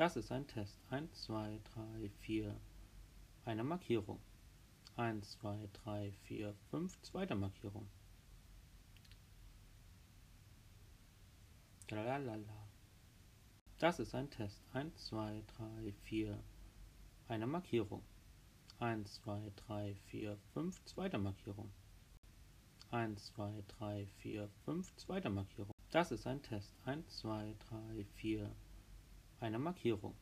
Das ist ein Test. 1, 2, 3, 4. Eine Markierung. 1, 2, 3, 4, 5. Zweite Markierung. Tralalala. Das ist ein Test. 1, 2, 3, 4. Eine Markierung. 1, 2, 3, 4, 5. Zweite Markierung. 1, 2, 3, 4, 5. Zweite Markierung. Das ist ein Test. 1, 2, 3, 4. Eine Markierung.